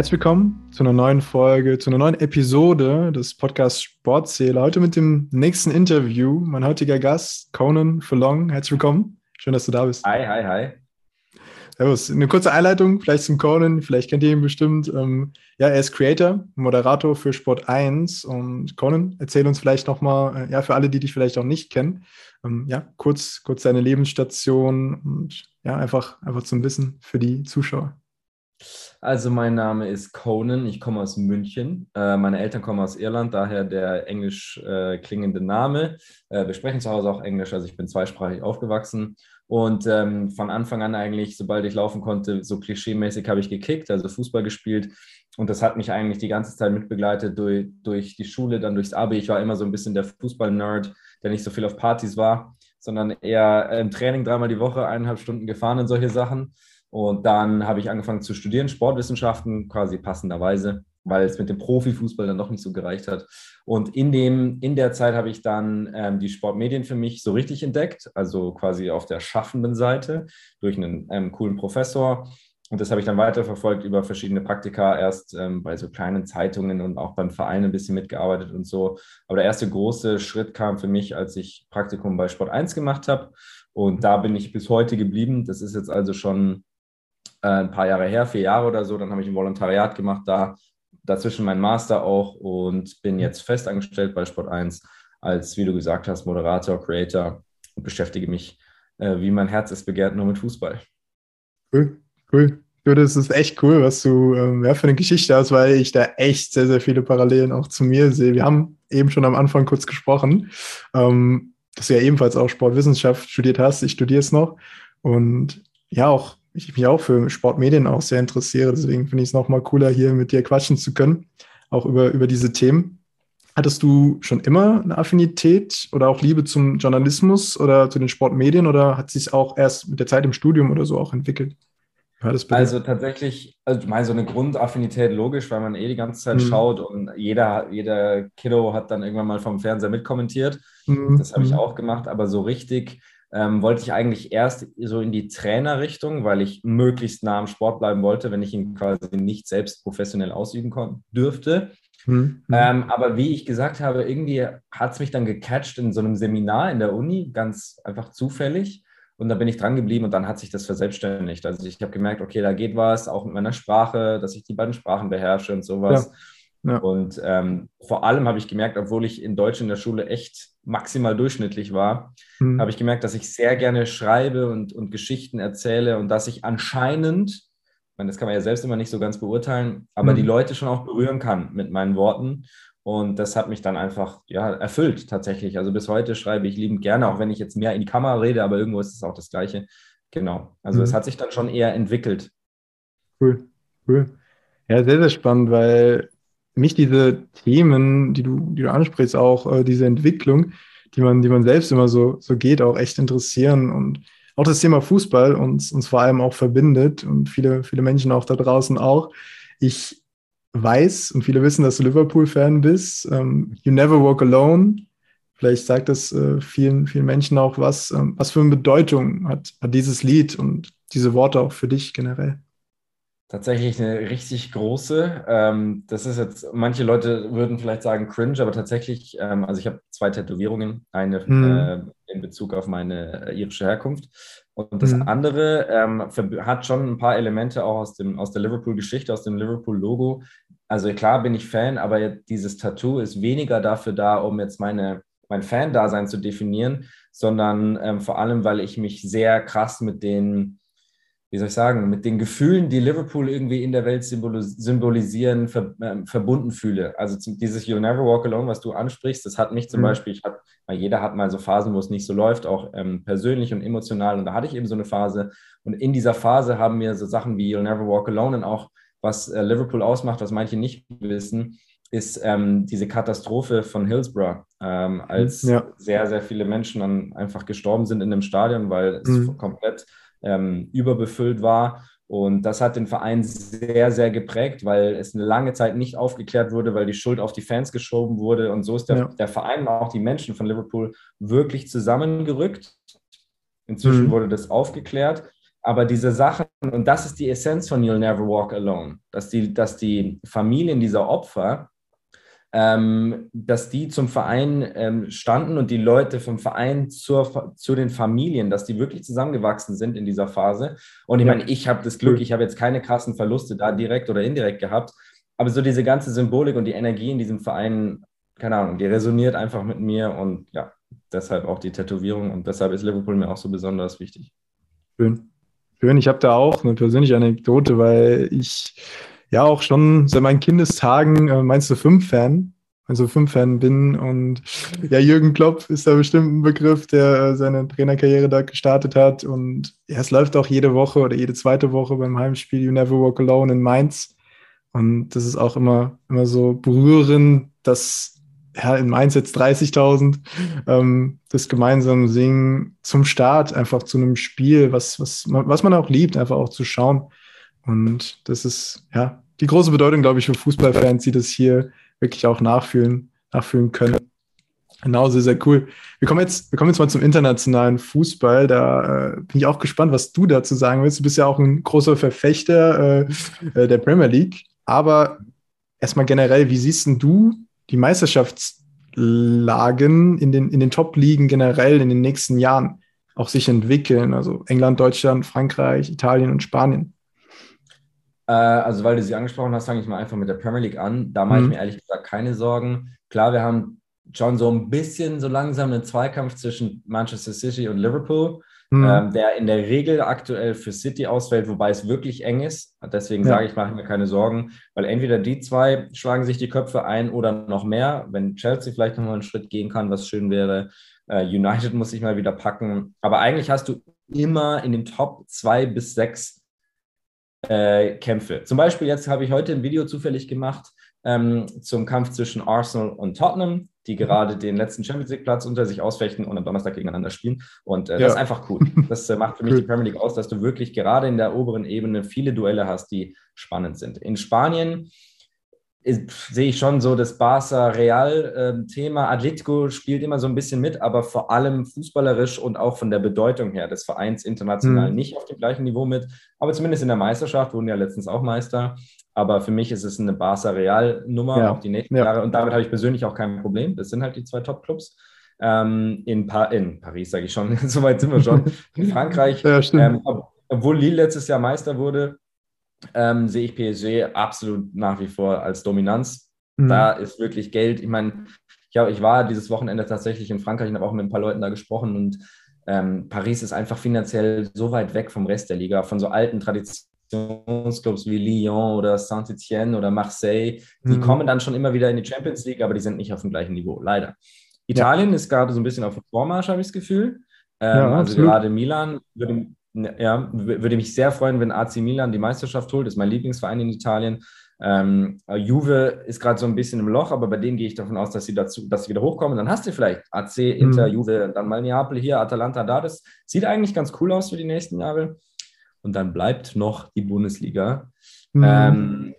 Herzlich willkommen zu einer neuen Folge, zu einer neuen Episode des Podcasts Sportzähler. Heute mit dem nächsten Interview. Mein heutiger Gast, Conan Furlong. Herzlich willkommen. Schön, dass du da bist. Hi, hi, hi. Servus. Eine kurze Einleitung, vielleicht zum Conan, vielleicht kennt ihr ihn bestimmt. Ähm, ja, er ist Creator, Moderator für Sport 1. Und Conan, erzähl uns vielleicht nochmal, äh, ja, für alle, die dich vielleicht auch nicht kennen, ähm, ja, kurz, kurz deine Lebensstation und ja, einfach, einfach zum Wissen für die Zuschauer. Also mein Name ist Conan, ich komme aus München. Äh, meine Eltern kommen aus Irland, daher der englisch äh, klingende Name. Äh, wir sprechen zu Hause auch Englisch, also ich bin zweisprachig aufgewachsen. Und ähm, von Anfang an eigentlich, sobald ich laufen konnte, so klischeemäßig habe ich gekickt, also Fußball gespielt. Und das hat mich eigentlich die ganze Zeit mitbegleitet durch, durch die Schule, dann durchs Abi. Ich war immer so ein bisschen der Fußball-Nerd, der nicht so viel auf Partys war, sondern eher im Training dreimal die Woche, eineinhalb Stunden gefahren und solche Sachen. Und dann habe ich angefangen zu studieren, Sportwissenschaften, quasi passenderweise, weil es mit dem Profifußball dann doch nicht so gereicht hat. Und in, dem, in der Zeit habe ich dann ähm, die Sportmedien für mich so richtig entdeckt, also quasi auf der schaffenden Seite durch einen ähm, coolen Professor. Und das habe ich dann weiterverfolgt über verschiedene Praktika, erst ähm, bei so kleinen Zeitungen und auch beim Verein ein bisschen mitgearbeitet und so. Aber der erste große Schritt kam für mich, als ich Praktikum bei Sport 1 gemacht habe. Und da bin ich bis heute geblieben. Das ist jetzt also schon äh, ein paar Jahre her, vier Jahre oder so. Dann habe ich ein Volontariat gemacht, da dazwischen mein Master auch und bin jetzt festangestellt bei Sport 1 als, wie du gesagt hast, Moderator, Creator und beschäftige mich, äh, wie mein Herz es begehrt, nur mit Fußball. Cool, cool. Du, das ist echt cool, was du ähm, ja, für eine Geschichte hast, weil ich da echt sehr, sehr viele Parallelen auch zu mir sehe. Wir haben eben schon am Anfang kurz gesprochen, ähm, dass du ja ebenfalls auch Sportwissenschaft studiert hast. Ich studiere es noch. Und ja, auch ich mich auch für Sportmedien auch sehr interessiere. Deswegen finde ich es nochmal cooler, hier mit dir quatschen zu können, auch über, über diese Themen. Hattest du schon immer eine Affinität oder auch Liebe zum Journalismus oder zu den Sportmedien oder hat sich auch erst mit der Zeit im Studium oder so auch entwickelt? Also tatsächlich, also ich meine, so eine Grundaffinität logisch, weil man eh die ganze Zeit mhm. schaut und jeder, jeder Kiddo hat dann irgendwann mal vom Fernseher mitkommentiert. Mhm. Das habe ich mhm. auch gemacht, aber so richtig ähm, wollte ich eigentlich erst so in die Trainerrichtung, weil ich möglichst nah am Sport bleiben wollte, wenn ich ihn quasi nicht selbst professionell ausüben konnte, dürfte. Mhm. Ähm, aber wie ich gesagt habe, irgendwie hat es mich dann gecatcht in so einem Seminar in der Uni, ganz einfach zufällig. Und da bin ich dran geblieben und dann hat sich das verselbstständigt. Also ich habe gemerkt, okay, da geht was, auch mit meiner Sprache, dass ich die beiden Sprachen beherrsche und sowas. Ja. Ja. Und ähm, vor allem habe ich gemerkt, obwohl ich in Deutsch in der Schule echt maximal durchschnittlich war, mhm. habe ich gemerkt, dass ich sehr gerne schreibe und, und Geschichten erzähle und dass ich anscheinend, ich meine, das kann man ja selbst immer nicht so ganz beurteilen, aber mhm. die Leute schon auch berühren kann mit meinen Worten. Und das hat mich dann einfach ja, erfüllt tatsächlich. Also bis heute schreibe ich liebend gerne, auch wenn ich jetzt mehr in die Kamera rede, aber irgendwo ist es auch das Gleiche. Genau. Also mhm. es hat sich dann schon eher entwickelt. Cool, cool. Ja, sehr, sehr spannend, weil mich diese Themen, die du, die du ansprichst, auch äh, diese Entwicklung, die man, die man selbst immer so, so geht, auch echt interessieren und auch das Thema Fußball uns, uns vor allem auch verbindet und viele, viele Menschen auch da draußen auch. Ich weiß und viele wissen, dass du Liverpool-Fan bist. Ähm, you never walk alone. Vielleicht sagt das äh, vielen, vielen Menschen auch was. Ähm, was für eine Bedeutung hat, hat dieses Lied und diese Worte auch für dich generell? Tatsächlich eine richtig große. Ähm, das ist jetzt, manche Leute würden vielleicht sagen cringe, aber tatsächlich, ähm, also ich habe zwei Tätowierungen, eine mhm. äh, in Bezug auf meine äh, irische Herkunft und das mhm. andere ähm, hat schon ein paar Elemente auch aus, dem, aus der Liverpool-Geschichte, aus dem Liverpool-Logo. Also klar bin ich Fan, aber dieses Tattoo ist weniger dafür da, um jetzt meine, mein Fan-Dasein zu definieren, sondern ähm, vor allem, weil ich mich sehr krass mit den wie soll ich sagen, mit den Gefühlen, die Liverpool irgendwie in der Welt symbolisieren, ver, äh, verbunden fühle. Also dieses You'll Never Walk Alone, was du ansprichst, das hat mich zum mhm. Beispiel, ich hab, jeder hat mal so Phasen, wo es nicht so läuft, auch ähm, persönlich und emotional. Und da hatte ich eben so eine Phase. Und in dieser Phase haben mir so Sachen wie You'll Never Walk Alone und auch was äh, Liverpool ausmacht, was manche nicht wissen, ist ähm, diese Katastrophe von Hillsborough, ähm, als ja. sehr, sehr viele Menschen dann einfach gestorben sind in dem Stadion, weil es mhm. komplett ähm, überbefüllt war. Und das hat den Verein sehr, sehr geprägt, weil es eine lange Zeit nicht aufgeklärt wurde, weil die Schuld auf die Fans geschoben wurde. Und so ist der, ja. der Verein und auch die Menschen von Liverpool wirklich zusammengerückt. Inzwischen mhm. wurde das aufgeklärt. Aber diese Sachen, und das ist die Essenz von You'll Never Walk Alone, dass die, dass die Familien dieser Opfer, ähm, dass die zum Verein ähm, standen und die Leute vom Verein zur, zu den Familien, dass die wirklich zusammengewachsen sind in dieser Phase. Und ich meine, ich habe das Glück, ich habe jetzt keine krassen Verluste da direkt oder indirekt gehabt, aber so diese ganze Symbolik und die Energie in diesem Verein, keine Ahnung, die resoniert einfach mit mir und ja, deshalb auch die Tätowierung und deshalb ist Liverpool mir auch so besonders wichtig. Schön. Schön, ich habe da auch eine persönliche Anekdote, weil ich ja auch schon seit meinen Kindestagen äh, meinst du fünf Fan, also fünf Fan bin und ja, Jürgen Klopp ist da bestimmt ein Begriff, der äh, seine Trainerkarriere da gestartet hat und ja, es läuft auch jede Woche oder jede zweite Woche beim Heimspiel You Never Walk Alone in Mainz und das ist auch immer, immer so berührend, dass ja, in Mainz jetzt 30.000, ähm, das gemeinsame Singen zum Start einfach zu einem Spiel, was, was, was man auch liebt, einfach auch zu schauen. Und das ist ja die große Bedeutung, glaube ich, für Fußballfans, die das hier wirklich auch nachfühlen, nachfühlen können. Genau, sehr, sehr cool. Wir kommen jetzt, wir kommen jetzt mal zum internationalen Fußball. Da äh, bin ich auch gespannt, was du dazu sagen willst. Du bist ja auch ein großer Verfechter äh, äh der Premier League. Aber erstmal generell, wie siehst du die Meisterschaftslagen in den, in den Top-Ligen generell in den nächsten Jahren auch sich entwickeln? Also England, Deutschland, Frankreich, Italien und Spanien. Äh, also, weil du sie angesprochen hast, fange ich mal einfach mit der Premier League an. Da mache mhm. ich mir ehrlich gesagt keine Sorgen. Klar, wir haben schon so ein bisschen so langsam einen Zweikampf zwischen Manchester City und Liverpool mhm. ähm, der in der Regel aktuell für City ausfällt, wobei es wirklich eng ist. Deswegen ja. sage ich, mache mir keine Sorgen, weil entweder die zwei schlagen sich die Köpfe ein oder noch mehr. Wenn Chelsea vielleicht nochmal einen Schritt gehen kann, was schön wäre. Äh, United muss sich mal wieder packen. Aber eigentlich hast du immer in den Top zwei bis sechs äh, Kämpfe. Zum Beispiel jetzt habe ich heute ein Video zufällig gemacht ähm, zum Kampf zwischen Arsenal und Tottenham, die gerade den letzten Champions League Platz unter sich ausfechten und am Donnerstag gegeneinander spielen. Und äh, ja. das ist einfach cool. Das äh, macht für mich die Premier League aus, dass du wirklich gerade in der oberen Ebene viele Duelle hast, die spannend sind. In Spanien sehe ich schon so das Barca-Real-Thema. Ähm, Atletico spielt immer so ein bisschen mit, aber vor allem fußballerisch und auch von der Bedeutung her des Vereins international mhm. nicht auf dem gleichen Niveau mit. Aber zumindest in der Meisterschaft wurden ja letztens auch Meister. Aber für mich ist es eine Barca-Real-Nummer, ja. auch die nächsten ja. Jahre. Und damit habe ich persönlich auch kein Problem. Das sind halt die zwei Top-Clubs. Ähm, in, pa in Paris, sage ich schon, soweit sind wir schon. In Frankreich, ja, ähm, obwohl Lille letztes Jahr Meister wurde, ähm, sehe ich PSG absolut nach wie vor als Dominanz. Mhm. Da ist wirklich Geld. Ich meine, ich, hab, ich war dieses Wochenende tatsächlich in Frankreich und habe auch mit ein paar Leuten da gesprochen und ähm, Paris ist einfach finanziell so weit weg vom Rest der Liga, von so alten Traditionsclubs wie Lyon oder Saint-Etienne oder Marseille. Die mhm. kommen dann schon immer wieder in die Champions League, aber die sind nicht auf dem gleichen Niveau, leider. Italien ja. ist gerade so ein bisschen auf dem Vormarsch, habe ich das Gefühl. Ähm, ja, also gerade Milan würde, ja, würde mich sehr freuen, wenn AC Milan die Meisterschaft holt. Das ist mein Lieblingsverein in Italien. Ähm, Juve ist gerade so ein bisschen im Loch, aber bei denen gehe ich davon aus, dass sie dazu, dass sie wieder hochkommen. Dann hast du vielleicht AC, Inter, mhm. Juve, dann mal Neapel hier, Atalanta da. Das sieht eigentlich ganz cool aus für die nächsten Jahre. Und dann bleibt noch die Bundesliga. Mhm. Ähm,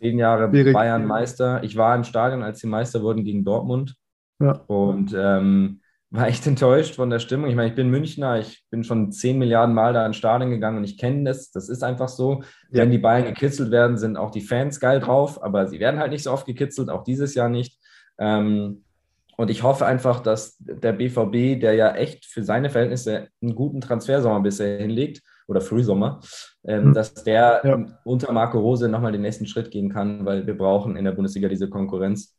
zehn Jahre Schwierig. Bayern Meister. Ich war im Stadion, als sie Meister wurden gegen Dortmund. Ja. Und ähm, war echt enttäuscht von der Stimmung. Ich meine, ich bin Münchner, ich bin schon zehn Milliarden Mal da ins Stadion gegangen und ich kenne das. Das ist einfach so. Ja. Wenn die Bayern gekitzelt werden, sind auch die Fans geil drauf, aber sie werden halt nicht so oft gekitzelt, auch dieses Jahr nicht. Ähm, und ich hoffe einfach, dass der BVB, der ja echt für seine Verhältnisse einen guten Transfersommer bisher hinlegt, oder Frühsommer, ähm, mhm. dass der ja. unter Marco Rose nochmal den nächsten Schritt gehen kann, weil wir brauchen in der Bundesliga diese Konkurrenz.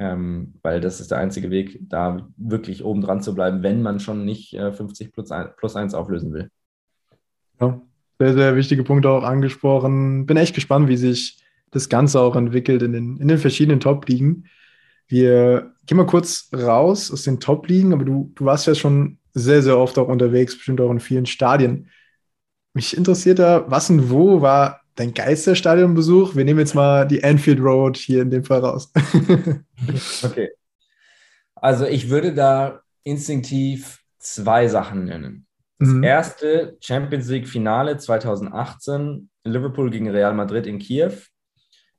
Ähm, weil das ist der einzige Weg, da wirklich oben dran zu bleiben, wenn man schon nicht äh, 50 plus, ein, plus 1 auflösen will. Ja, sehr, sehr wichtige Punkte auch angesprochen. Bin echt gespannt, wie sich das Ganze auch entwickelt in den, in den verschiedenen Top-Ligen. Wir gehen mal kurz raus aus den Top-Ligen, aber du, du warst ja schon sehr, sehr oft auch unterwegs, bestimmt auch in vielen Stadien. Mich interessiert da, was und wo war dein Geisterstadionbesuch? Wir nehmen jetzt mal die Anfield Road hier in dem Fall raus. okay. Also ich würde da instinktiv zwei Sachen nennen. Das mhm. erste Champions League Finale 2018, Liverpool gegen Real Madrid in Kiew.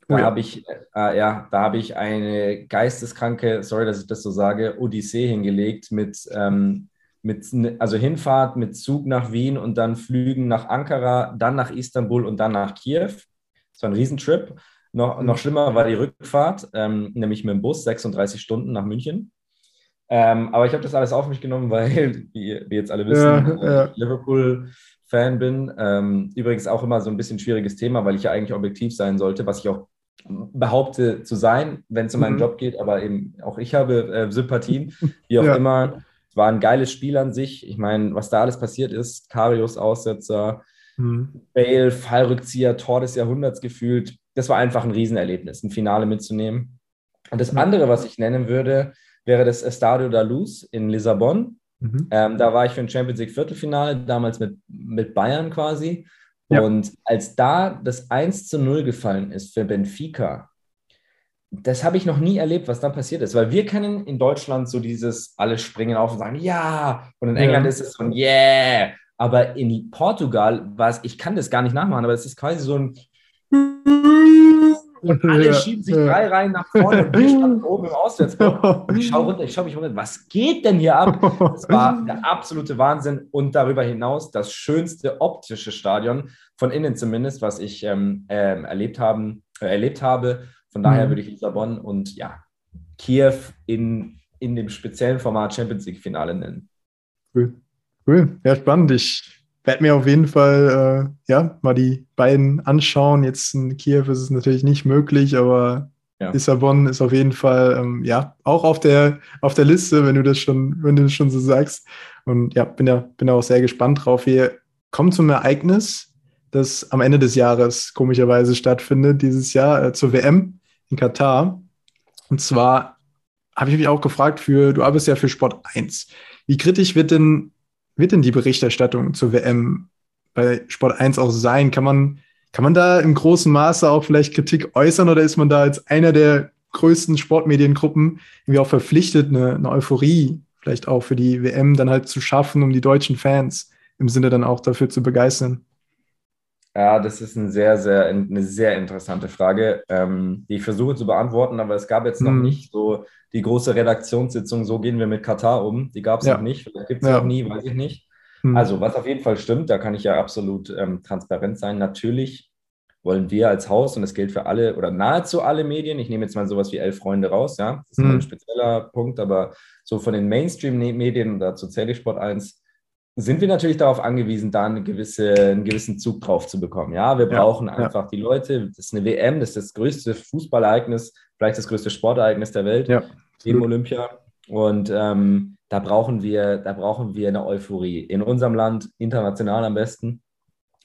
Da oh ja. habe ich, äh, ja, da ich eine geisteskranke, sorry, dass ich das so sage, Odyssee hingelegt mit ähm, mit, also Hinfahrt mit Zug nach Wien und dann Flügen nach Ankara, dann nach Istanbul und dann nach Kiew. Das war ein Riesentrip. Noch, noch schlimmer war die Rückfahrt, ähm, nämlich mit dem Bus, 36 Stunden nach München. Ähm, aber ich habe das alles auf mich genommen, weil, wie, wie jetzt alle wissen, ja, ja. Liverpool-Fan bin. Ähm, übrigens auch immer so ein bisschen schwieriges Thema, weil ich ja eigentlich objektiv sein sollte, was ich auch behaupte zu sein, wenn es um meinen mhm. Job geht. Aber eben auch ich habe äh, Sympathien, wie auch ja. immer. Es war ein geiles Spiel an sich. Ich meine, was da alles passiert ist, Karius Aussetzer, mhm. Bale, Fallrückzieher, Tor des Jahrhunderts gefühlt. Das war einfach ein Riesenerlebnis, ein Finale mitzunehmen. Und das andere, was ich nennen würde, wäre das Estadio da Luz in Lissabon. Mhm. Ähm, da war ich für ein Champions League Viertelfinale, damals mit, mit Bayern quasi. Ja. Und als da das 1 zu 0 gefallen ist für Benfica, das habe ich noch nie erlebt, was dann passiert ist, weil wir kennen in Deutschland so dieses, alle springen auf und sagen, ja, und in England ja. ist es so ein Yeah, aber in Portugal war es, ich kann das gar nicht nachmachen, aber es ist quasi so ein und alle ja, schieben sich ja. drei Reihen nach vorne und wir standen oben im Auswärtsblock. Und ich schaue runter, ich schaue mich runter, was geht denn hier ab? Das war der absolute Wahnsinn und darüber hinaus das schönste optische Stadion, von innen zumindest, was ich ähm, ähm, erlebt, haben, äh, erlebt habe. Von daher mhm. würde ich Lissabon und ja, Kiew in, in dem speziellen Format Champions League-Finale nennen. Cool. Cool. Ja, spannend. Ich werde mir auf jeden Fall äh, ja, mal die beiden anschauen. Jetzt in Kiew ist es natürlich nicht möglich, aber ja. Lissabon ist auf jeden Fall ähm, ja auch auf der, auf der Liste, wenn du das schon, wenn du das schon so sagst. Und ja, bin ja, bin auch sehr gespannt drauf. Wir kommen zum Ereignis, das am Ende des Jahres komischerweise stattfindet, dieses Jahr äh, zur WM in Katar. Und zwar habe ich mich auch gefragt, für, du arbeitest ja für Sport 1. Wie kritisch wird denn wird denn die Berichterstattung zur WM bei Sport 1 auch sein? Kann man, kann man da im großen Maße auch vielleicht Kritik äußern oder ist man da als einer der größten Sportmediengruppen irgendwie auch verpflichtet, eine, eine Euphorie vielleicht auch für die WM dann halt zu schaffen, um die deutschen Fans im Sinne dann auch dafür zu begeistern? Ja, das ist ein sehr, sehr, eine sehr interessante Frage, ähm, die ich versuche zu beantworten, aber es gab jetzt noch mhm. nicht so die große Redaktionssitzung, so gehen wir mit Katar um. Die gab es ja. noch nicht, vielleicht gibt es ja. noch nie, weiß ich nicht. Mhm. Also, was auf jeden Fall stimmt, da kann ich ja absolut ähm, transparent sein. Natürlich wollen wir als Haus, und das gilt für alle oder nahezu alle Medien, ich nehme jetzt mal sowas wie Elf Freunde raus, ja, das ist mhm. ein spezieller Punkt, aber so von den Mainstream-Medien, dazu zähle ich Sport 1, sind wir natürlich darauf angewiesen, da eine gewisse, einen gewissen Zug drauf zu bekommen. Ja, wir brauchen ja, einfach ja. die Leute. Das ist eine WM, das ist das größte Fußballereignis, vielleicht das größte Sportereignis der Welt, ja, neben Olympia. Und ähm, da brauchen wir, da brauchen wir eine Euphorie. In unserem Land, international am besten.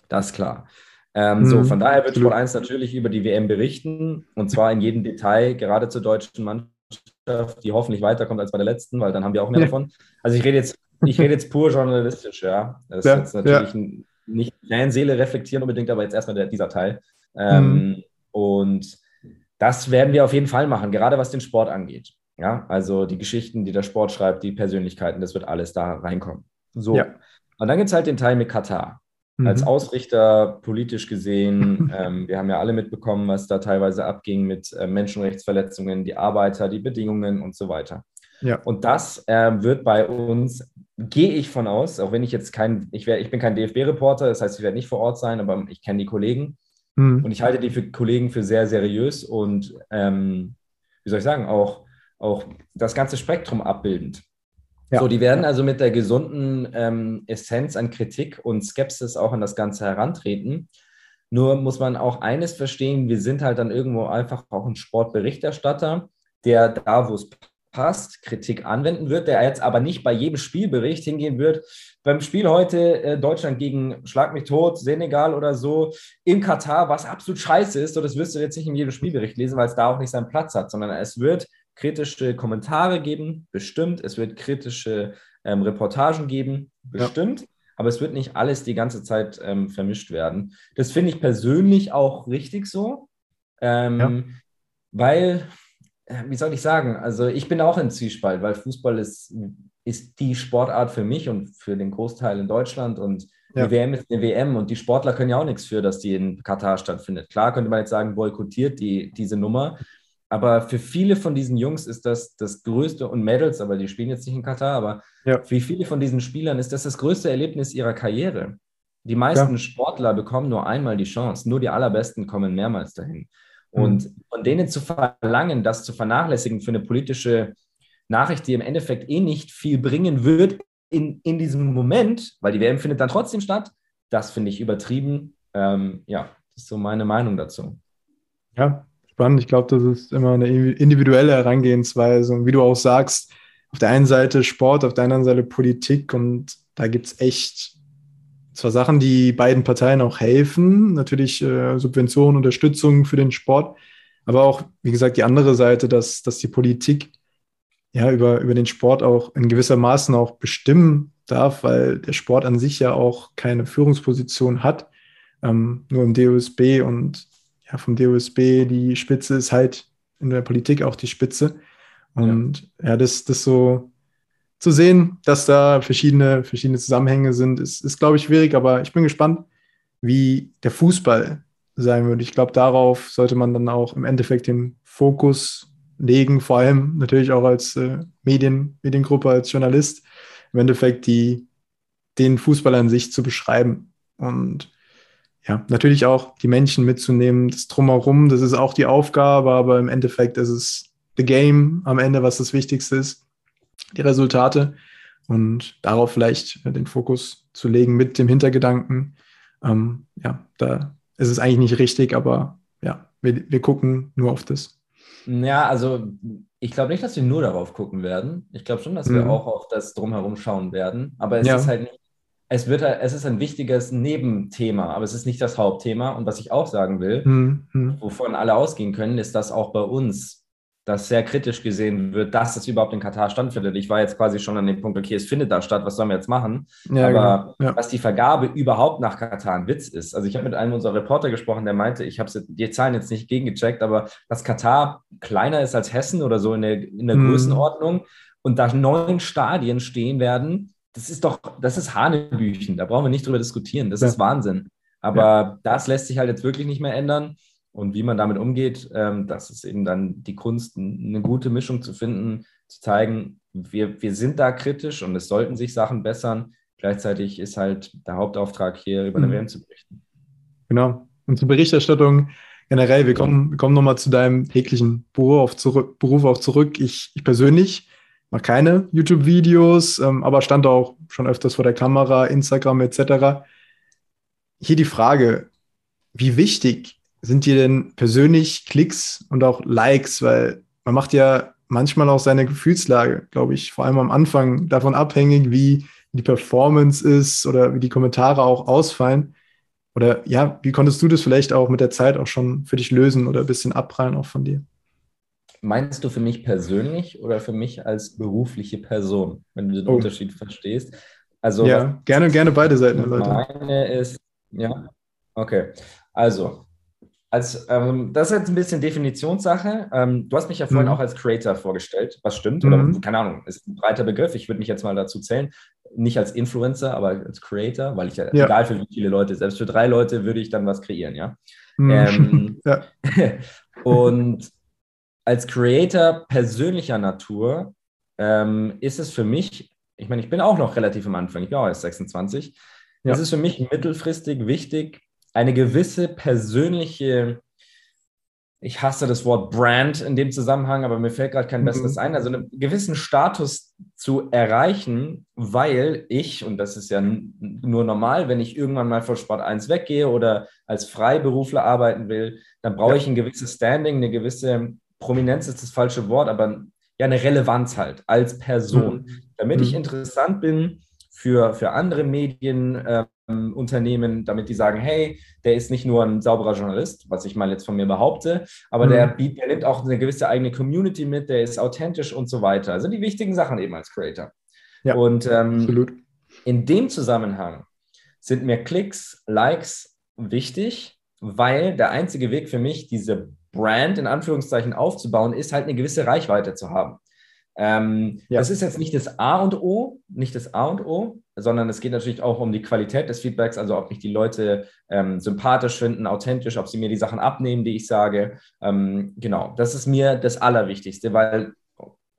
Das ist klar. Ähm, mhm. So, von daher wird Sport 1 natürlich über die WM berichten und zwar in jedem Detail, gerade zur deutschen Mannschaft, die hoffentlich weiterkommt als bei der letzten, weil dann haben wir auch mehr davon. Also ich rede jetzt ich rede jetzt pur journalistisch, ja. Das ja, ist jetzt natürlich ja. nicht Fanseele reflektieren unbedingt, aber jetzt erstmal der, dieser Teil. Ähm, mhm. Und das werden wir auf jeden Fall machen, gerade was den Sport angeht. Ja, also die Geschichten, die der Sport schreibt, die Persönlichkeiten, das wird alles da reinkommen. So. Ja. Und dann gibt es halt den Teil mit Katar. Mhm. Als Ausrichter politisch gesehen, ähm, wir haben ja alle mitbekommen, was da teilweise abging mit äh, Menschenrechtsverletzungen, die Arbeiter, die Bedingungen und so weiter. Ja. Und das äh, wird bei uns gehe ich von aus, auch wenn ich jetzt kein, ich, wär, ich bin kein DFB-Reporter, das heißt, ich werde nicht vor Ort sein, aber ich kenne die Kollegen mhm. und ich halte die für Kollegen für sehr seriös und, ähm, wie soll ich sagen, auch, auch das ganze Spektrum abbildend. Ja. So, die werden also mit der gesunden ähm, Essenz an Kritik und Skepsis auch an das Ganze herantreten. Nur muss man auch eines verstehen, wir sind halt dann irgendwo einfach auch ein Sportberichterstatter, der da, wo es passt, Kritik anwenden wird, der jetzt aber nicht bei jedem Spielbericht hingehen wird. Beim Spiel heute äh, Deutschland gegen Schlag mich tot, Senegal oder so, in Katar, was absolut scheiße ist, so das wirst du jetzt nicht in jedem Spielbericht lesen, weil es da auch nicht seinen Platz hat, sondern es wird kritische Kommentare geben, bestimmt. Es wird kritische ähm, Reportagen geben, bestimmt. Ja. Aber es wird nicht alles die ganze Zeit ähm, vermischt werden. Das finde ich persönlich auch richtig so, ähm, ja. weil wie soll ich sagen, also ich bin auch in Zwiespalt, weil Fußball ist, ist die Sportart für mich und für den Großteil in Deutschland und ja. die WM ist eine WM und die Sportler können ja auch nichts für, dass die in Katar stattfindet. Klar könnte man jetzt sagen, boykottiert die, diese Nummer, aber für viele von diesen Jungs ist das das größte, und Mädels, aber die spielen jetzt nicht in Katar, aber ja. für viele von diesen Spielern ist das das größte Erlebnis ihrer Karriere. Die meisten ja. Sportler bekommen nur einmal die Chance, nur die allerbesten kommen mehrmals dahin. Mhm. Und von denen zu verlangen, das zu vernachlässigen für eine politische Nachricht, die im Endeffekt eh nicht viel bringen wird in, in diesem Moment, weil die WM findet dann trotzdem statt, das finde ich übertrieben. Ähm, ja, das ist so meine Meinung dazu. Ja, spannend. Ich glaube, das ist immer eine individuelle Herangehensweise. Und wie du auch sagst, auf der einen Seite Sport, auf der anderen Seite Politik. Und da gibt es echt zwar Sachen, die beiden Parteien auch helfen. Natürlich äh, Subventionen, Unterstützung für den Sport. Aber auch, wie gesagt, die andere Seite, dass, dass die Politik ja über, über den Sport auch in gewisser Maßen auch bestimmen darf, weil der Sport an sich ja auch keine Führungsposition hat, ähm, nur im DOSB und ja, vom DOSB die Spitze ist halt in der Politik auch die Spitze. Und ja, ja das, das so zu sehen, dass da verschiedene, verschiedene Zusammenhänge sind, ist, ist glaube ich, schwierig, aber ich bin gespannt, wie der Fußball sein wird. Ich glaube, darauf sollte man dann auch im Endeffekt den Fokus legen, vor allem natürlich auch als äh, Medien, Mediengruppe, als Journalist, im Endeffekt die, den Fußball an sich zu beschreiben. Und ja, natürlich auch die Menschen mitzunehmen, das Drumherum, das ist auch die Aufgabe, aber im Endeffekt ist es the game am Ende, was das Wichtigste ist, die Resultate und darauf vielleicht den Fokus zu legen mit dem Hintergedanken. Ähm, ja, da ist es eigentlich nicht richtig, aber ja, wir, wir gucken nur auf das. Ja, also ich glaube nicht, dass wir nur darauf gucken werden. Ich glaube schon, dass wir mhm. auch auf das Drumherum schauen werden. Aber es ja. ist halt nicht, es wird halt, es ist ein wichtiges Nebenthema, aber es ist nicht das Hauptthema. Und was ich auch sagen will, mhm. wovon alle ausgehen können, ist, dass auch bei uns das sehr kritisch gesehen wird, dass es überhaupt in Katar stattfindet. Ich war jetzt quasi schon an dem Punkt, okay, es findet da statt, was sollen wir jetzt machen? Ja, Aber genau. ja. dass die Vergabe überhaupt nach Katar ein Witz ist. Also ich habe mit einem unserer Reporter gesprochen, der meinte, ich habe die Zahlen jetzt nicht gegengecheckt, aber dass Katar kleiner ist als Hessen oder so in der, in der mhm. Größenordnung und da neun Stadien stehen werden, das ist doch, das ist Hanebüchen, da brauchen wir nicht drüber diskutieren, das ja. ist Wahnsinn. Aber das lässt sich halt jetzt wirklich nicht mehr ändern. Und wie man damit umgeht, ähm, das ist eben dann die Kunst, eine gute Mischung zu finden, zu zeigen, wir, wir sind da kritisch und es sollten sich Sachen bessern. Gleichzeitig ist halt der Hauptauftrag hier über eine mhm. WM zu berichten. Genau. Und zur Berichterstattung generell, wir kommen, wir kommen nochmal zu deinem täglichen Beruf, auf zurück, Beruf auch zurück. Ich, ich persönlich mache keine YouTube-Videos, ähm, aber stand auch schon öfters vor der Kamera, Instagram etc. Hier die Frage, wie wichtig sind dir denn persönlich Klicks und auch Likes? Weil man macht ja manchmal auch seine Gefühlslage, glaube ich, vor allem am Anfang davon abhängig, wie die Performance ist oder wie die Kommentare auch ausfallen. Oder ja, wie konntest du das vielleicht auch mit der Zeit auch schon für dich lösen oder ein bisschen abprallen auch von dir? Meinst du für mich persönlich oder für mich als berufliche Person, wenn du den oh. Unterschied verstehst? Also ja, gerne, gerne beide Seiten. Meine ist, ja, okay. Also, als, ähm, das ist jetzt ein bisschen Definitionssache. Ähm, du hast mich ja vorhin mhm. auch als Creator vorgestellt, was stimmt, mhm. oder keine Ahnung, ist ein breiter Begriff. Ich würde mich jetzt mal dazu zählen. Nicht als Influencer, aber als Creator, weil ich ja, ja. egal für wie viele Leute, selbst für drei Leute würde ich dann was kreieren, ja. Mhm. Ähm, ja. und als Creator persönlicher Natur ähm, ist es für mich, ich meine, ich bin auch noch relativ am Anfang, ich bin auch erst 26, ja. es ist für mich mittelfristig wichtig, eine gewisse persönliche, ich hasse das Wort Brand in dem Zusammenhang, aber mir fällt gerade kein mhm. besseres ein, also einen gewissen Status zu erreichen, weil ich, und das ist ja nur normal, wenn ich irgendwann mal von Sport 1 weggehe oder als Freiberufler arbeiten will, dann brauche ja. ich ein gewisses Standing, eine gewisse Prominenz ist das falsche Wort, aber ja, eine Relevanz halt als Person, mhm. damit ich mhm. interessant bin für, für andere Medien, äh, Unternehmen, damit die sagen, hey, der ist nicht nur ein sauberer Journalist, was ich mal jetzt von mir behaupte, aber mhm. der, der nimmt auch eine gewisse eigene Community mit, der ist authentisch und so weiter. Also die wichtigen Sachen eben als Creator. Ja, und ähm, absolut. in dem Zusammenhang sind mir Klicks, Likes wichtig, weil der einzige Weg für mich, diese Brand in Anführungszeichen aufzubauen, ist halt eine gewisse Reichweite zu haben. Ähm, ja. Das ist jetzt nicht das A und O, nicht das A und O, sondern es geht natürlich auch um die Qualität des Feedbacks, also ob mich die Leute ähm, sympathisch finden, authentisch, ob sie mir die Sachen abnehmen, die ich sage. Ähm, genau, das ist mir das Allerwichtigste, weil,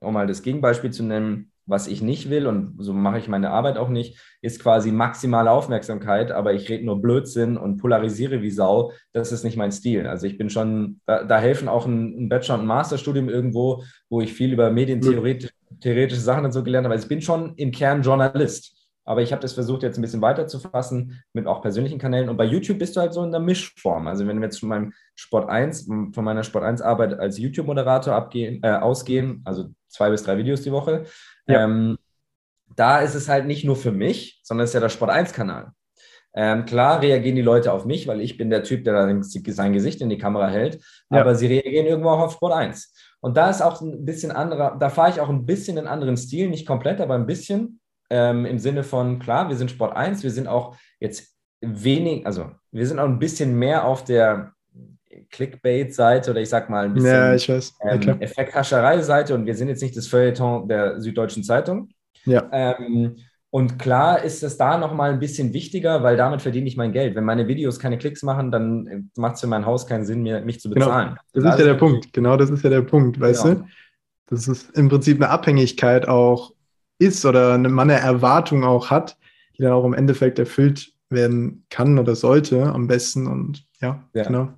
um mal das Gegenbeispiel zu nennen, was ich nicht will und so mache ich meine Arbeit auch nicht, ist quasi maximale Aufmerksamkeit, aber ich rede nur Blödsinn und polarisiere wie Sau. Das ist nicht mein Stil. Also ich bin schon, da, da helfen auch ein, ein Bachelor- und Masterstudium irgendwo, wo ich viel über medientheoretische Sachen und so gelernt habe. Also ich bin schon im Kern Journalist. Aber ich habe das versucht, jetzt ein bisschen weiter zu fassen mit auch persönlichen Kanälen. Und bei YouTube bist du halt so in der Mischform. Also wenn wir jetzt von meinem Sport 1, von meiner Sport 1 Arbeit als YouTube-Moderator abgehen, äh, ausgehen, also zwei bis drei Videos die Woche, ja. ähm, da ist es halt nicht nur für mich, sondern es ist ja der Sport 1-Kanal. Ähm, klar reagieren die Leute auf mich, weil ich bin der Typ, der sein Gesicht in die Kamera hält, ja. aber sie reagieren irgendwo auch auf Sport 1. Und da ist auch ein bisschen anderer, da fahre ich auch ein bisschen einen anderen Stil, nicht komplett, aber ein bisschen ähm, im Sinne von, klar, wir sind Sport 1, wir sind auch jetzt wenig, also wir sind auch ein bisschen mehr auf der Clickbait-Seite oder ich sag mal ein bisschen ja, ich weiß. Ähm, ja, Effekthascherei-Seite und wir sind jetzt nicht das Feuilleton der Süddeutschen Zeitung. Ja. Ähm, und klar ist es da nochmal ein bisschen wichtiger, weil damit verdiene ich mein Geld. Wenn meine Videos keine Klicks machen, dann macht es für mein Haus keinen Sinn, mir, mich zu genau. bezahlen. Genau. Das da ist ja der Punkt. Genau, das ist ja der Punkt, weißt genau. du? Das ist im Prinzip eine Abhängigkeit auch ist oder eine, man eine Erwartung auch hat, die dann auch im Endeffekt erfüllt werden kann oder sollte am besten. Und ja, ja. genau.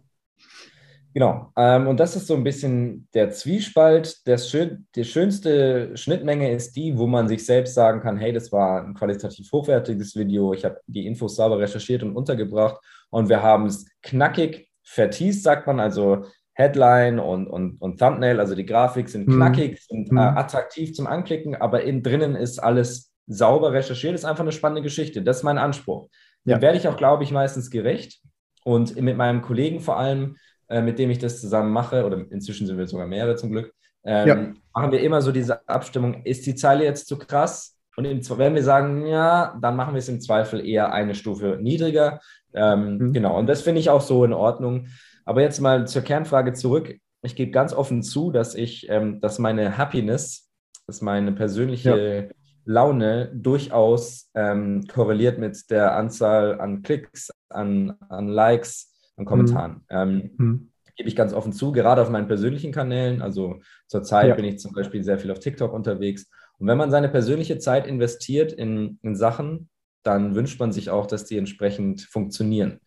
Genau. Ähm, und das ist so ein bisschen der Zwiespalt. Der schön, die schönste Schnittmenge ist die, wo man sich selbst sagen kann, hey, das war ein qualitativ hochwertiges Video. Ich habe die Infos sauber recherchiert und untergebracht und wir haben es knackig vertiest, sagt man. Also Headline und, und, und Thumbnail, also die Grafik sind mhm. knackig, sind äh, attraktiv zum Anklicken, aber innen drinnen ist alles sauber recherchiert. Ist einfach eine spannende Geschichte. Das ist mein Anspruch. Ja. Dem werde ich auch, glaube ich, meistens gerecht. Und mit meinem Kollegen vor allem, äh, mit dem ich das zusammen mache, oder inzwischen sind wir sogar mehrere zum Glück, ähm, ja. machen wir immer so diese Abstimmung, ist die Zeile jetzt zu krass? Und im, wenn wir sagen, ja, dann machen wir es im Zweifel eher eine Stufe niedriger. Ähm, mhm. Genau, und das finde ich auch so in Ordnung. Aber jetzt mal zur Kernfrage zurück. Ich gebe ganz offen zu, dass ich, ähm, dass meine Happiness, dass meine persönliche ja. Laune durchaus ähm, korreliert mit der Anzahl an Klicks, an, an Likes, an Kommentaren. Mhm. Ähm, mhm. Gebe ich ganz offen zu, gerade auf meinen persönlichen Kanälen. Also zurzeit ja. bin ich zum Beispiel sehr viel auf TikTok unterwegs. Und wenn man seine persönliche Zeit investiert in, in Sachen, dann wünscht man sich auch, dass die entsprechend funktionieren.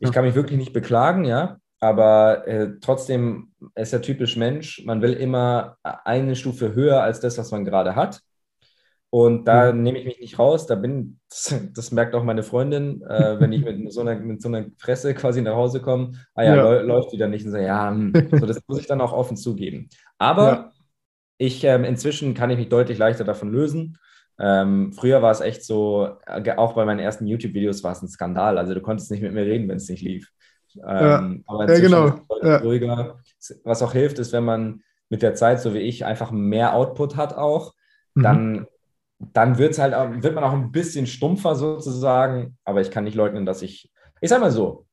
Ich kann mich wirklich nicht beklagen, ja. Aber äh, trotzdem ist er typisch Mensch. Man will immer eine Stufe höher als das, was man gerade hat. Und da mhm. nehme ich mich nicht raus. Da bin, das, das merkt auch meine Freundin, äh, wenn ich mit so, einer, mit so einer Fresse quasi nach Hause komme. Ah ja, ja. läuft wieder nicht. Und so, ja, hm. so, das muss ich dann auch offen zugeben. Aber ja. ich ähm, inzwischen kann ich mich deutlich leichter davon lösen. Ähm, früher war es echt so, äh, auch bei meinen ersten YouTube-Videos war es ein Skandal. Also du konntest nicht mit mir reden, wenn es nicht lief. Ähm, ja, aber ja, genau. Ja. ruhiger. Was auch hilft, ist, wenn man mit der Zeit, so wie ich, einfach mehr Output hat auch, mhm. dann, dann wird's halt, wird man auch ein bisschen stumpfer sozusagen. Aber ich kann nicht leugnen, dass ich, ich sag mal so,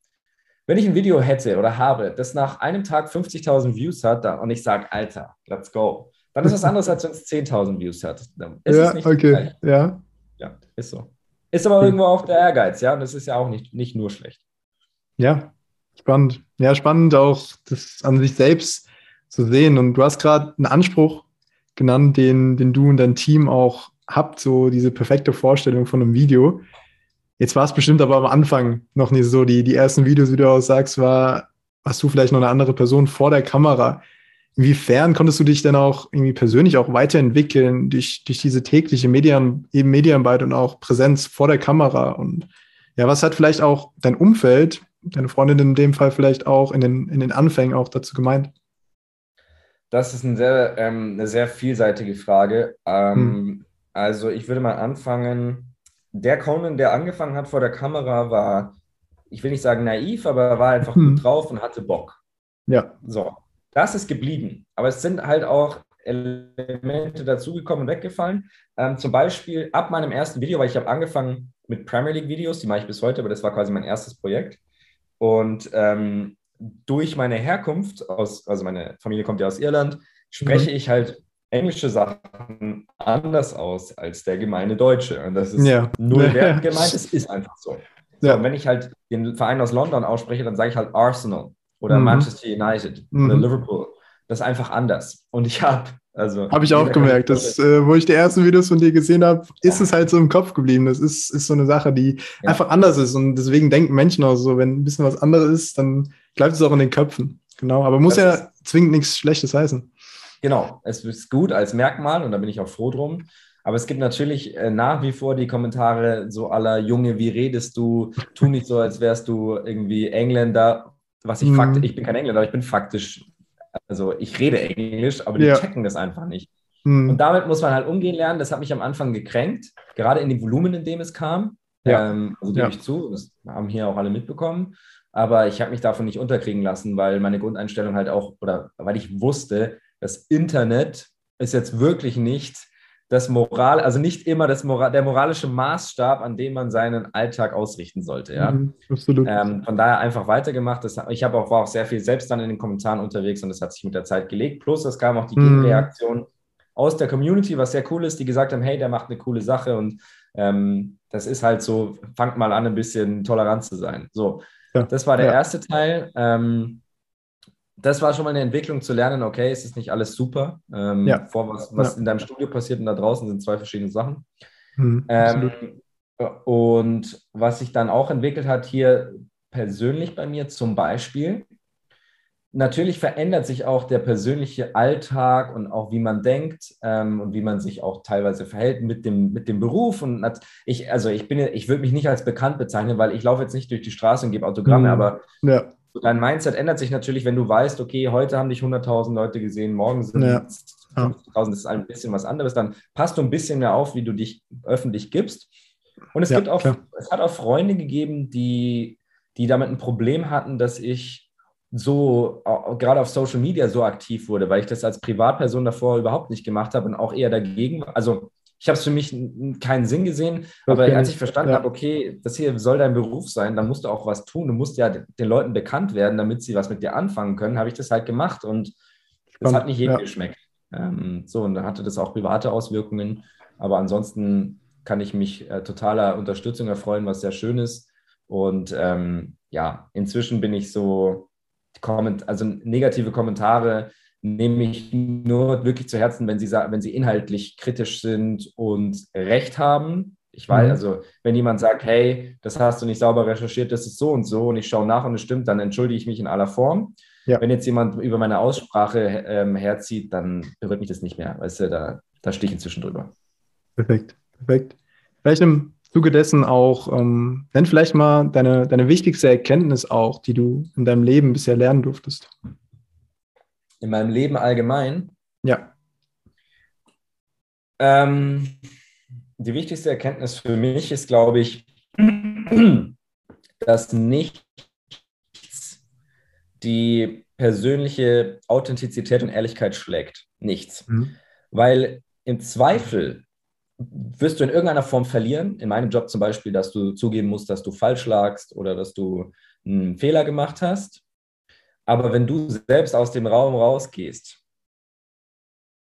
wenn ich ein Video hätte oder habe, das nach einem Tag 50.000 Views hat und ich sage, Alter, let's go, dann ist das anderes, als wenn es 10.000 Views hat. Ist ja, okay, ja. Ja, ist so. Ist aber irgendwo auch der Ehrgeiz, ja, und das ist ja auch nicht, nicht nur schlecht. Ja, Spannend. Ja, spannend auch, das an sich selbst zu sehen. Und du hast gerade einen Anspruch genannt, den, den du und dein Team auch habt, so diese perfekte Vorstellung von einem Video. Jetzt war es bestimmt aber am Anfang noch nicht so. Die, die ersten Videos, wie du auch sagst, war, warst du vielleicht noch eine andere Person vor der Kamera. Inwiefern konntest du dich denn auch irgendwie persönlich auch weiterentwickeln durch, durch diese tägliche Medien, eben Medienarbeit und auch Präsenz vor der Kamera? Und ja, was hat vielleicht auch dein Umfeld deine Freundin in dem Fall vielleicht auch in den, in den Anfängen auch dazu gemeint? Das ist ein sehr, ähm, eine sehr vielseitige Frage. Ähm, hm. Also ich würde mal anfangen. Der Conan, der angefangen hat vor der Kamera, war, ich will nicht sagen naiv, aber war einfach hm. gut drauf und hatte Bock. Ja. So, das ist geblieben. Aber es sind halt auch Elemente dazugekommen und weggefallen. Ähm, zum Beispiel ab meinem ersten Video, weil ich habe angefangen mit Premier League Videos, die mache ich bis heute, aber das war quasi mein erstes Projekt. Und ähm, durch meine Herkunft, aus, also meine Familie kommt ja aus Irland, spreche mhm. ich halt englische Sachen anders aus als der gemeine Deutsche. Und das ist ja. null wert gemeint, es ist einfach so. so. Und wenn ich halt den Verein aus London ausspreche, dann sage ich halt Arsenal oder mhm. Manchester United mhm. oder Liverpool. Das ist einfach anders. Und ich habe also habe ich auch gemerkt, dass, äh, wo ich die ersten Videos von dir gesehen habe, ist ja. es halt so im Kopf geblieben. Das ist, ist so eine Sache, die ja. einfach anders ist. Und deswegen denken Menschen auch so, wenn ein bisschen was anderes ist, dann bleibt es auch in den Köpfen. Genau, aber muss das ja zwingend nichts Schlechtes heißen. Genau, es ist gut als Merkmal und da bin ich auch froh drum. Aber es gibt natürlich äh, nach wie vor die Kommentare so aller Junge, wie redest du? Tu nicht so, als wärst du irgendwie Engländer. Was ich mhm. faktisch, ich bin kein Engländer, aber ich bin faktisch also ich rede Englisch, aber die ja. checken das einfach nicht. Hm. Und damit muss man halt umgehen lernen. Das hat mich am Anfang gekränkt, gerade in dem Volumen, in dem es kam. Ja. Ähm, also gebe ja. ich zu, das haben hier auch alle mitbekommen. Aber ich habe mich davon nicht unterkriegen lassen, weil meine Grundeinstellung halt auch, oder weil ich wusste, das Internet ist jetzt wirklich nicht das Moral, also nicht immer das Moral, der moralische Maßstab, an dem man seinen Alltag ausrichten sollte. Ja? Mhm, absolut. Ähm, von daher einfach weitergemacht. Das, ich habe auch, war auch sehr viel selbst dann in den Kommentaren unterwegs und das hat sich mit der Zeit gelegt. Plus es kam auch die mhm. Gegenreaktion aus der Community, was sehr cool ist, die gesagt haben, hey, der macht eine coole Sache und ähm, das ist halt so, fangt mal an, ein bisschen tolerant zu sein. So, ja. das war der ja. erste Teil. Ähm, das war schon mal eine Entwicklung zu lernen, okay, es ist nicht alles super. Ähm, ja. Vor was, was ja. in deinem Studio passiert und da draußen sind zwei verschiedene Sachen. Mhm, ähm, und was sich dann auch entwickelt hat hier persönlich bei mir zum Beispiel, natürlich verändert sich auch der persönliche Alltag und auch wie man denkt ähm, und wie man sich auch teilweise verhält mit dem, mit dem Beruf. Und ich, also ich bin, ich würde mich nicht als bekannt bezeichnen, weil ich laufe jetzt nicht durch die Straße und gebe Autogramme, mhm. aber ja dein Mindset ändert sich natürlich, wenn du weißt, okay, heute haben dich 100.000 Leute gesehen, morgen sind ja. 50.000, das ist ein bisschen was anderes, dann passt du ein bisschen mehr auf, wie du dich öffentlich gibst. Und es ja, gibt auch, klar. es hat auch Freunde gegeben, die, die damit ein Problem hatten, dass ich so gerade auf Social Media so aktiv wurde, weil ich das als Privatperson davor überhaupt nicht gemacht habe und auch eher dagegen. Also ich habe es für mich keinen Sinn gesehen, aber als ich verstanden ja. habe, okay, das hier soll dein Beruf sein, dann musst du auch was tun. Du musst ja den Leuten bekannt werden, damit sie was mit dir anfangen können, habe ich das halt gemacht und das hat nicht jedem ja. geschmeckt. Ähm, so, und dann hatte das auch private Auswirkungen, aber ansonsten kann ich mich äh, totaler Unterstützung erfreuen, was sehr schön ist. Und ähm, ja, inzwischen bin ich so, also negative Kommentare nehme ich nur wirklich zu Herzen, wenn sie, wenn sie inhaltlich kritisch sind und Recht haben. Ich weiß, mhm. also, wenn jemand sagt, hey, das hast du nicht sauber recherchiert, das ist so und so und ich schaue nach und es stimmt, dann entschuldige ich mich in aller Form. Ja. Wenn jetzt jemand über meine Aussprache ähm, herzieht, dann berührt mich das nicht mehr. Weißt du, da, da stehe ich inzwischen drüber. Perfekt, perfekt. Vielleicht im Zuge dessen auch, ähm, nenn vielleicht mal deine, deine wichtigste Erkenntnis auch, die du in deinem Leben bisher lernen durftest in meinem Leben allgemein. Ja. Ähm, die wichtigste Erkenntnis für mich ist, glaube ich, dass nichts die persönliche Authentizität und Ehrlichkeit schlägt. Nichts. Mhm. Weil im Zweifel wirst du in irgendeiner Form verlieren. In meinem Job zum Beispiel, dass du zugeben musst, dass du falsch lagst oder dass du einen Fehler gemacht hast. Aber wenn du selbst aus dem Raum rausgehst,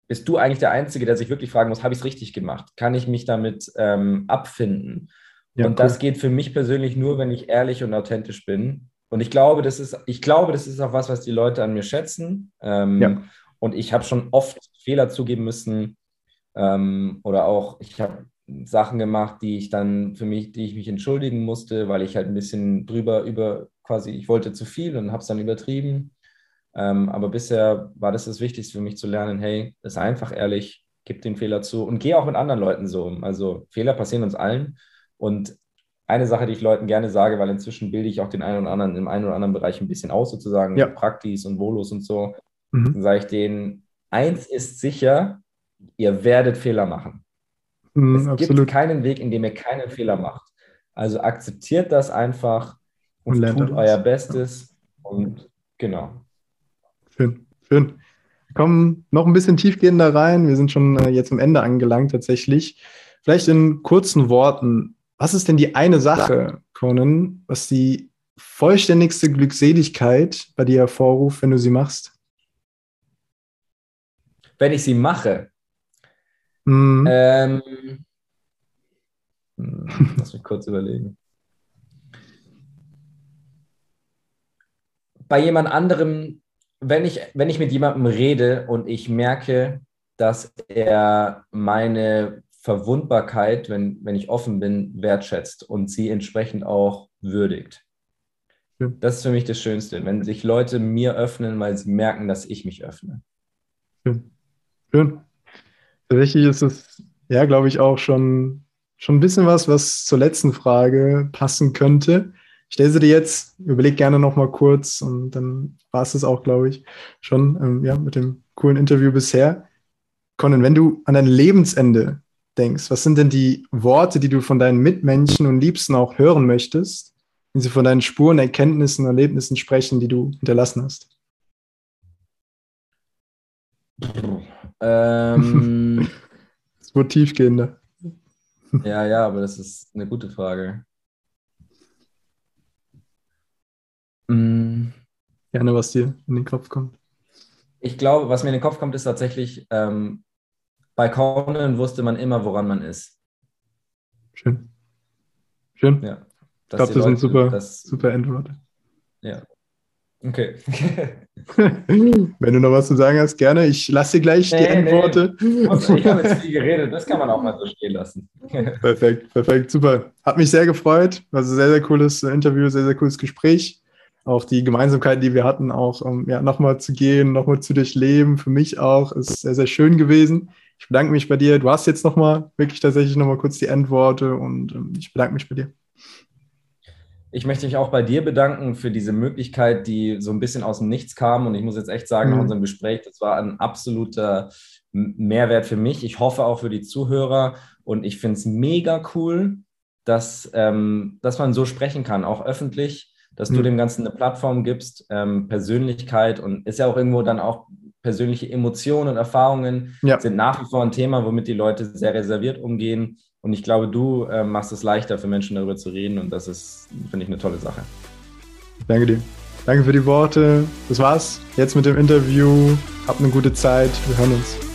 bist du eigentlich der Einzige, der sich wirklich fragen muss, habe ich es richtig gemacht? Kann ich mich damit ähm, abfinden? Ja, und cool. das geht für mich persönlich nur, wenn ich ehrlich und authentisch bin. Und ich glaube, das ist, ich glaube, das ist auch was, was die Leute an mir schätzen. Ähm, ja. Und ich habe schon oft Fehler zugeben müssen. Ähm, oder auch, ich habe Sachen gemacht, die ich dann für mich, die ich mich entschuldigen musste, weil ich halt ein bisschen drüber über quasi, ich wollte zu viel und habe es dann übertrieben. Ähm, aber bisher war das das Wichtigste für mich zu lernen, hey, ist einfach ehrlich, gib den Fehler zu und geh auch mit anderen Leuten so um. Also Fehler passieren uns allen. Und eine Sache, die ich Leuten gerne sage, weil inzwischen bilde ich auch den einen oder anderen im einen oder anderen Bereich ein bisschen aus, sozusagen, ja. Praktis und Volos und so, mhm. dann sage ich denen, eins ist sicher, ihr werdet Fehler machen. Mhm, es absolut. gibt keinen Weg, in dem ihr keinen Fehler macht. Also akzeptiert das einfach und, und tut euer Bestes. Und genau. Schön, schön. Wir kommen noch ein bisschen tiefgehender rein. Wir sind schon äh, jetzt am Ende angelangt tatsächlich. Vielleicht in kurzen Worten. Was ist denn die eine Sache, Conan, was die vollständigste Glückseligkeit bei dir hervorruft, wenn du sie machst? Wenn ich sie mache. Mhm. Ähm, hm, lass mich kurz überlegen. Bei jemand anderem, wenn ich, wenn ich mit jemandem rede und ich merke, dass er meine Verwundbarkeit, wenn, wenn ich offen bin, wertschätzt und sie entsprechend auch würdigt. Ja. Das ist für mich das Schönste, wenn sich Leute mir öffnen, weil sie merken, dass ich mich öffne. Schön. Schön. Tatsächlich ist es, ja, glaube ich, auch schon, schon ein bisschen was, was zur letzten Frage passen könnte. Ich stelle sie dir jetzt, überleg gerne noch mal kurz und dann war es das auch, glaube ich, schon ähm, ja, mit dem coolen Interview bisher. Conan, wenn du an dein Lebensende denkst, was sind denn die Worte, die du von deinen Mitmenschen und Liebsten auch hören möchtest, wenn sie von deinen Spuren, Erkenntnissen, Erlebnissen sprechen, die du hinterlassen hast? Ähm, das wird tiefgehender. Ja, ja, aber das ist eine gute Frage. Gerne, was dir in den Kopf kommt. Ich glaube, was mir in den Kopf kommt, ist tatsächlich, ähm, bei Conan wusste man immer, woran man ist. Schön. Schön. Ja. Ich glaube, das sind super, das, super Endworte. Ja. Okay. Wenn du noch was zu sagen hast, gerne. Ich lasse dir gleich nee, die Endworte. Nee. Ich habe jetzt viel geredet, das kann man auch mal so stehen lassen. perfekt, perfekt, super. Hat mich sehr gefreut. Ein sehr, sehr cooles Interview, sehr, sehr cooles Gespräch. Auch die Gemeinsamkeiten, die wir hatten, auch um, ja, nochmal zu gehen, nochmal zu durchleben, für mich auch, ist sehr, sehr schön gewesen. Ich bedanke mich bei dir. Du hast jetzt nochmal wirklich tatsächlich nochmal kurz die Endworte und ähm, ich bedanke mich bei dir. Ich möchte mich auch bei dir bedanken für diese Möglichkeit, die so ein bisschen aus dem Nichts kam. Und ich muss jetzt echt sagen, mhm. nach unserem Gespräch, das war ein absoluter Mehrwert für mich. Ich hoffe auch für die Zuhörer. Und ich finde es mega cool, dass, ähm, dass man so sprechen kann, auch öffentlich, dass mhm. du dem Ganzen eine Plattform gibst, ähm, Persönlichkeit und ist ja auch irgendwo dann auch persönliche Emotionen und Erfahrungen ja. sind nach wie vor ein Thema, womit die Leute sehr reserviert umgehen. Und ich glaube, du äh, machst es leichter für Menschen darüber zu reden und das ist, finde ich, eine tolle Sache. Danke dir. Danke für die Worte. Das war's jetzt mit dem Interview. Habt eine gute Zeit. Wir hören uns.